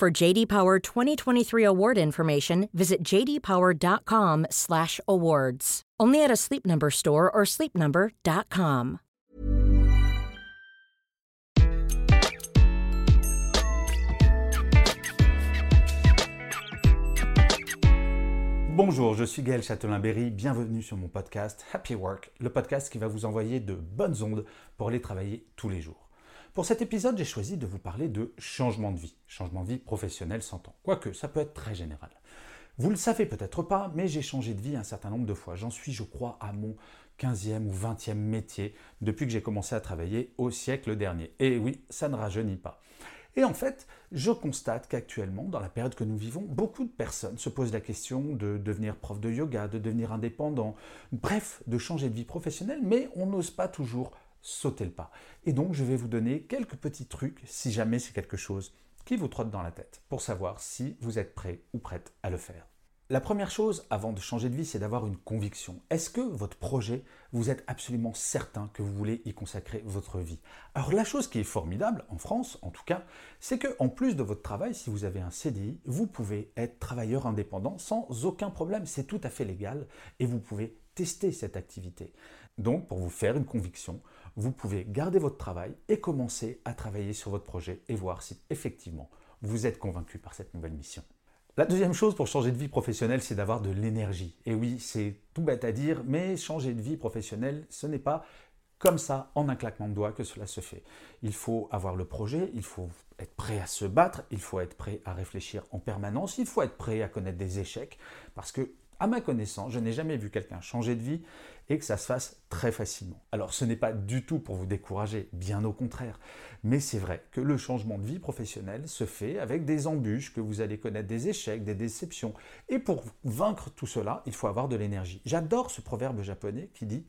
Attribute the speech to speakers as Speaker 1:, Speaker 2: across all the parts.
Speaker 1: For JD Power 2023 award information, visit jdpower.com/awards. Only at a Sleep Number store or sleepnumber.com.
Speaker 2: Bonjour, je suis Gaël Châtelain-Berry, bienvenue sur mon podcast Happy Work, le podcast qui va vous envoyer de bonnes ondes pour aller travailler tous les jours. Pour cet épisode, j'ai choisi de vous parler de changement de vie, changement de vie professionnel s'entend, quoique ça peut être très général. Vous le savez peut-être pas, mais j'ai changé de vie un certain nombre de fois. J'en suis, je crois, à mon 15e ou 20e métier depuis que j'ai commencé à travailler au siècle dernier. Et oui, ça ne rajeunit pas. Et en fait, je constate qu'actuellement, dans la période que nous vivons, beaucoup de personnes se posent la question de devenir prof de yoga, de devenir indépendant, bref, de changer de vie professionnelle, mais on n'ose pas toujours sauter le pas. Et donc, je vais vous donner quelques petits trucs, si jamais c'est quelque chose qui vous trotte dans la tête, pour savoir si vous êtes prêt ou prête à le faire. La première chose avant de changer de vie, c'est d'avoir une conviction. Est-ce que votre projet, vous êtes absolument certain que vous voulez y consacrer votre vie? Alors la chose qui est formidable, en France en tout cas, c'est que en plus de votre travail, si vous avez un CDI, vous pouvez être travailleur indépendant sans aucun problème. C'est tout à fait légal et vous pouvez tester cette activité. Donc pour vous faire une conviction, vous pouvez garder votre travail et commencer à travailler sur votre projet et voir si effectivement vous êtes convaincu par cette nouvelle mission. La deuxième chose pour changer de vie professionnelle, c'est d'avoir de l'énergie. Et oui, c'est tout bête à dire, mais changer de vie professionnelle, ce n'est pas comme ça, en un claquement de doigts, que cela se fait. Il faut avoir le projet, il faut être prêt à se battre, il faut être prêt à réfléchir en permanence, il faut être prêt à connaître des échecs, parce que à ma connaissance, je n'ai jamais vu quelqu'un changer de vie et que ça se fasse très facilement. Alors ce n'est pas du tout pour vous décourager, bien au contraire, mais c'est vrai que le changement de vie professionnelle se fait avec des embûches, que vous allez connaître des échecs, des déceptions, et pour vaincre tout cela, il faut avoir de l'énergie. J'adore ce proverbe japonais qui dit ⁇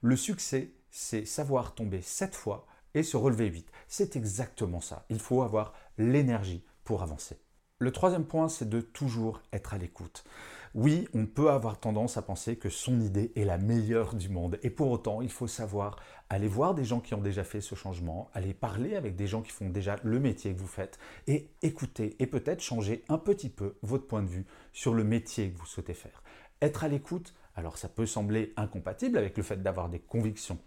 Speaker 2: Le succès, c'est savoir tomber sept fois et se relever huit. C'est exactement ça, il faut avoir l'énergie pour avancer. Le troisième point, c'est de toujours être à l'écoute. Oui, on peut avoir tendance à penser que son idée est la meilleure du monde. Et pour autant, il faut savoir aller voir des gens qui ont déjà fait ce changement, aller parler avec des gens qui font déjà le métier que vous faites et écouter et peut-être changer un petit peu votre point de vue sur le métier que vous souhaitez faire. Être à l'écoute, alors ça peut sembler incompatible avec le fait d'avoir des convictions.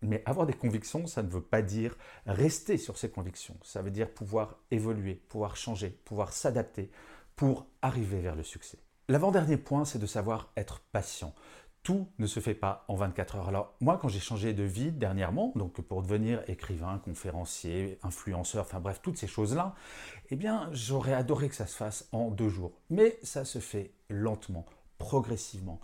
Speaker 2: Mais avoir des convictions, ça ne veut pas dire rester sur ces convictions. Ça veut dire pouvoir évoluer, pouvoir changer, pouvoir s'adapter pour arriver vers le succès. L'avant-dernier point, c'est de savoir être patient. Tout ne se fait pas en 24 heures. Alors moi, quand j'ai changé de vie dernièrement, donc pour devenir écrivain, conférencier, influenceur, enfin bref, toutes ces choses-là, eh bien, j'aurais adoré que ça se fasse en deux jours. Mais ça se fait lentement, progressivement.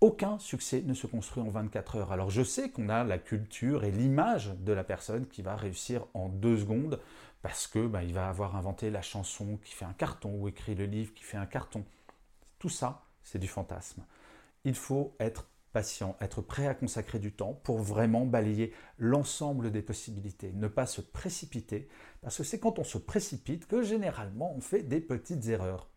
Speaker 2: Aucun succès ne se construit en 24 heures. Alors je sais qu'on a la culture et l'image de la personne qui va réussir en deux secondes parce que bah, va avoir inventé la chanson qui fait un carton ou écrit le livre qui fait un carton. Tout ça, c'est du fantasme. Il faut être patient, être prêt à consacrer du temps pour vraiment balayer l'ensemble des possibilités, ne pas se précipiter, parce que c'est quand on se précipite que généralement on fait des petites erreurs.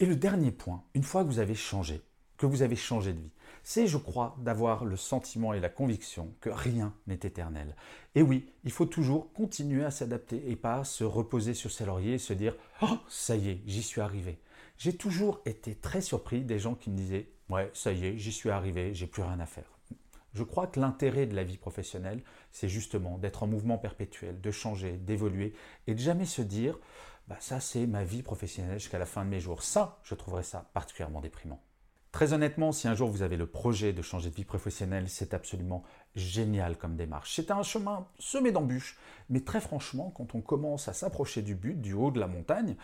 Speaker 2: Et le dernier point, une fois que vous avez changé, que vous avez changé de vie, c'est, je crois, d'avoir le sentiment et la conviction que rien n'est éternel. Et oui, il faut toujours continuer à s'adapter et pas se reposer sur ses lauriers et se dire ⁇ Oh, ça y est, j'y suis arrivé ⁇ j'ai toujours été très surpris des gens qui me disaient Ouais, ça y est, j'y suis arrivé, j'ai plus rien à faire. Je crois que l'intérêt de la vie professionnelle, c'est justement d'être en mouvement perpétuel, de changer, d'évoluer et de jamais se dire bah, ça c'est ma vie professionnelle jusqu'à la fin de mes jours. Ça, je trouverais ça particulièrement déprimant. Très honnêtement, si un jour vous avez le projet de changer de vie professionnelle, c'est absolument génial comme démarche. C'est un chemin semé d'embûches, mais très franchement, quand on commence à s'approcher du but, du haut de la montagne,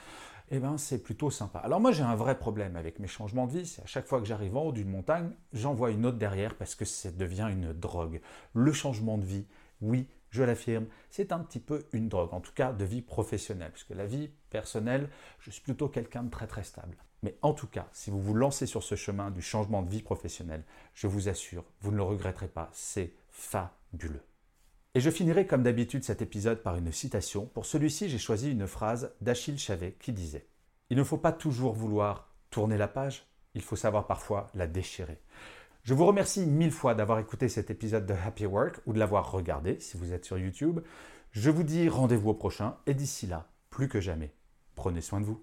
Speaker 2: eh ben, c'est plutôt sympa. Alors moi j'ai un vrai problème avec mes changements de vie, c'est à chaque fois que j'arrive en haut d'une montagne, j'en vois une autre derrière parce que ça devient une drogue. Le changement de vie, oui, je l'affirme, c'est un petit peu une drogue, en tout cas de vie professionnelle, puisque la vie personnelle, je suis plutôt quelqu'un de très très stable. Mais en tout cas, si vous vous lancez sur ce chemin du changement de vie professionnelle, je vous assure, vous ne le regretterez pas, c'est fabuleux. Et je finirai comme d'habitude cet épisode par une citation. Pour celui-ci, j'ai choisi une phrase d'Achille Chavet qui disait Il ne faut pas toujours vouloir tourner la page, il faut savoir parfois la déchirer. Je vous remercie mille fois d'avoir écouté cet épisode de Happy Work ou de l'avoir regardé si vous êtes sur YouTube. Je vous dis rendez-vous au prochain et d'ici là, plus que jamais, prenez soin de vous.